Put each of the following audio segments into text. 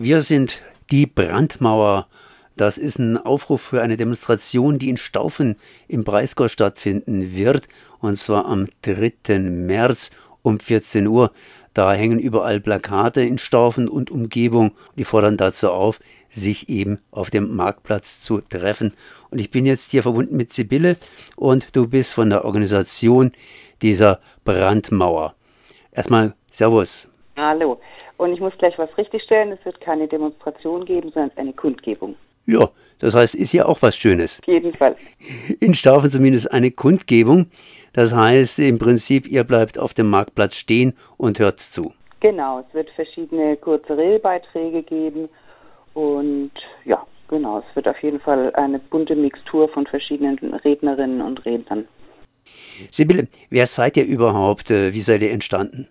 Wir sind die Brandmauer. Das ist ein Aufruf für eine Demonstration, die in Staufen im Breisgau stattfinden wird, und zwar am 3. März um 14 Uhr. Da hängen überall Plakate in Staufen und Umgebung. Die fordern dazu auf, sich eben auf dem Marktplatz zu treffen. Und ich bin jetzt hier verbunden mit Sibylle und du bist von der Organisation dieser Brandmauer. Erstmal Servus. Hallo. Und ich muss gleich was richtigstellen. Es wird keine Demonstration geben, sondern eine Kundgebung. Ja, das heißt, ist ja auch was Schönes. Jedenfalls. In Staufen zumindest eine Kundgebung. Das heißt im Prinzip, ihr bleibt auf dem Marktplatz stehen und hört zu. Genau, es wird verschiedene kurze Redbeiträge geben und ja, genau, es wird auf jeden Fall eine bunte Mixtur von verschiedenen Rednerinnen und Rednern. Sibylle, wer seid ihr überhaupt? Äh, wie seid ihr entstanden?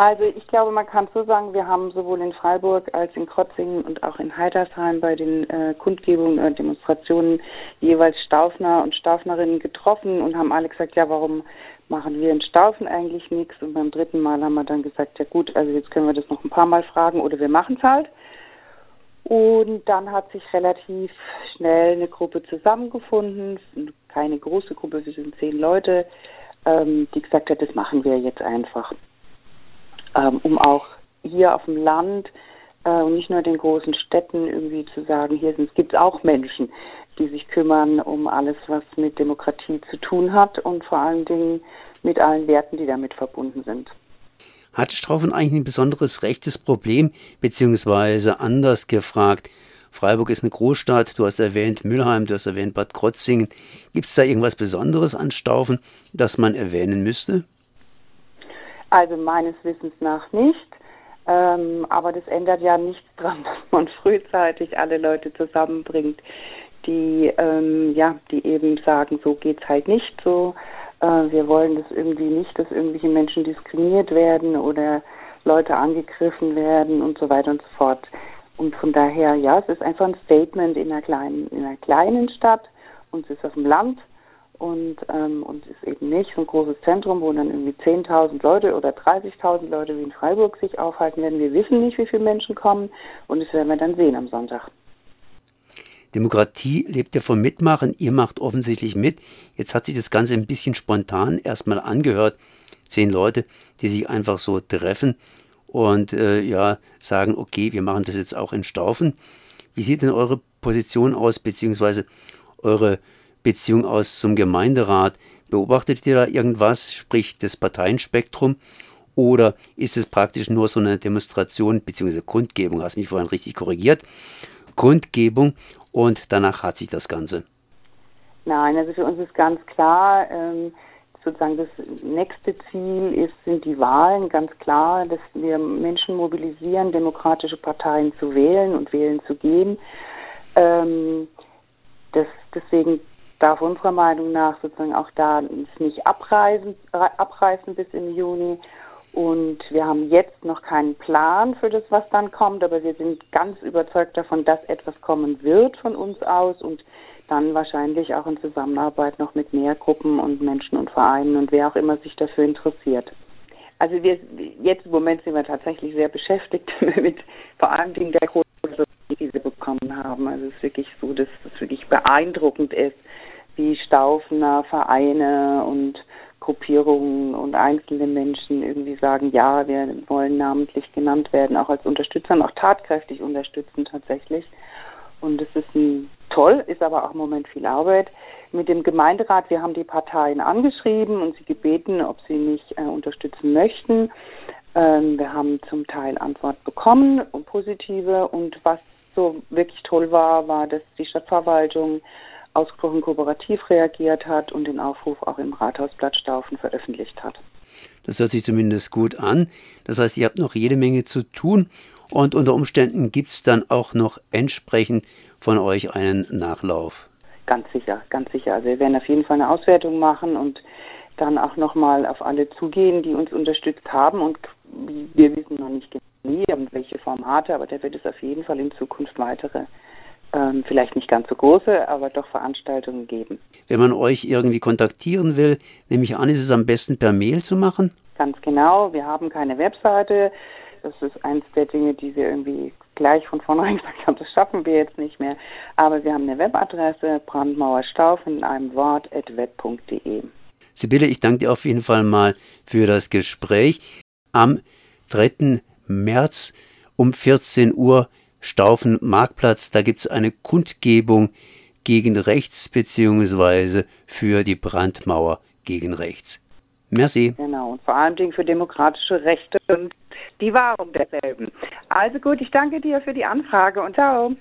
Also ich glaube, man kann so sagen, wir haben sowohl in Freiburg als in Krotzingen und auch in Heidersheim bei den äh, Kundgebungen und Demonstrationen jeweils Staufner und Staufnerinnen getroffen und haben alle gesagt, ja, warum machen wir in Staufen eigentlich nichts? Und beim dritten Mal haben wir dann gesagt, ja gut, also jetzt können wir das noch ein paar Mal fragen oder wir machen es halt. Und dann hat sich relativ schnell eine Gruppe zusammengefunden, keine große Gruppe, wir sind zehn Leute, ähm, die gesagt hat, das machen wir jetzt einfach ähm, um auch hier auf dem Land äh, und nicht nur in den großen Städten irgendwie zu sagen, hier gibt es auch Menschen, die sich kümmern um alles, was mit Demokratie zu tun hat und vor allen Dingen mit allen Werten, die damit verbunden sind. Hat Straufen eigentlich ein besonderes rechtes Problem, beziehungsweise anders gefragt? Freiburg ist eine Großstadt, du hast erwähnt Mülheim, du hast erwähnt Bad Krotzingen. Gibt es da irgendwas Besonderes an Staufen, das man erwähnen müsste? Also meines Wissens nach nicht. Ähm, aber das ändert ja nichts daran, dass man frühzeitig alle Leute zusammenbringt, die ähm, ja, die eben sagen, so geht's halt nicht so. Äh, wir wollen das irgendwie nicht, dass irgendwelche Menschen diskriminiert werden oder Leute angegriffen werden und so weiter und so fort. Und von daher, ja, es ist einfach ein Statement in einer kleinen, in einer kleinen Stadt und es ist auf dem Land und, ähm, und ist eben nicht so ein großes Zentrum, wo dann irgendwie 10.000 Leute oder 30.000 Leute wie in Freiburg sich aufhalten werden. Wir wissen nicht, wie viele Menschen kommen und das werden wir dann sehen am Sonntag. Demokratie lebt ja vom Mitmachen. Ihr macht offensichtlich mit. Jetzt hat sich das Ganze ein bisschen spontan erstmal angehört. Zehn Leute, die sich einfach so treffen und äh, ja sagen, okay, wir machen das jetzt auch in Staufen. Wie sieht denn eure Position aus, beziehungsweise eure Beziehung aus zum Gemeinderat? Beobachtet ihr da irgendwas, sprich das Parteienspektrum? Oder ist es praktisch nur so eine Demonstration bzw. Kundgebung? Hast mich vorhin richtig korrigiert. Kundgebung und danach hat sich das Ganze. Nein, also für uns ist ganz klar, ähm, sozusagen das nächste Ziel ist, sind die Wahlen, ganz klar, dass wir Menschen mobilisieren, demokratische Parteien zu wählen und wählen zu gehen. Ähm, das, deswegen darf unserer Meinung nach sozusagen auch da nicht abreisen, abreißen bis im Juni. Und wir haben jetzt noch keinen Plan für das, was dann kommt, aber wir sind ganz überzeugt davon, dass etwas kommen wird von uns aus und dann wahrscheinlich auch in Zusammenarbeit noch mit mehr Gruppen und Menschen und Vereinen und wer auch immer sich dafür interessiert. Also wir jetzt im Moment sind wir tatsächlich sehr beschäftigt mit vor allen Dingen der großen, die wir bekommen haben. Also es ist wirklich so, dass es wirklich beeindruckend ist, wie Staufener Vereine und Gruppierungen und einzelne Menschen irgendwie sagen, ja, wir wollen namentlich genannt werden, auch als Unterstützer und auch tatkräftig unterstützen tatsächlich. Und das ist ein, toll, ist aber auch im Moment viel Arbeit. Mit dem Gemeinderat, wir haben die Parteien angeschrieben und sie gebeten, ob sie mich äh, unterstützen möchten. Ähm, wir haben zum Teil Antwort bekommen und positive. Und was so wirklich toll war, war, dass die Stadtverwaltung ausgesprochen kooperativ reagiert hat und den Aufruf auch im Rathausblatt Staufen veröffentlicht hat. Das hört sich zumindest gut an. Das heißt, ihr habt noch jede Menge zu tun und unter Umständen gibt es dann auch noch entsprechend von euch einen Nachlauf. Ganz sicher, ganz sicher. Also wir werden auf jeden Fall eine Auswertung machen und dann auch nochmal auf alle zugehen, die uns unterstützt haben und wir wissen noch nicht genau, welche Formate, aber da wird es auf jeden Fall in Zukunft weitere ähm, vielleicht nicht ganz so große, aber doch Veranstaltungen geben. Wenn man euch irgendwie kontaktieren will, nehme ich an, ist es am besten per Mail zu machen? Ganz genau. Wir haben keine Webseite. Das ist eins der Dinge, die wir irgendwie gleich von vornherein gesagt haben, das schaffen wir jetzt nicht mehr. Aber wir haben eine Webadresse, Brandmauerstauf in einem Wort, web.de. Sibylle, ich danke dir auf jeden Fall mal für das Gespräch. Am 3. März um 14 Uhr Staufen Marktplatz, da gibt es eine Kundgebung gegen rechts beziehungsweise für die Brandmauer gegen rechts. Merci. Genau, und vor allen Dingen für demokratische Rechte und die Wahrung derselben. Also gut, ich danke dir für die Anfrage und ciao.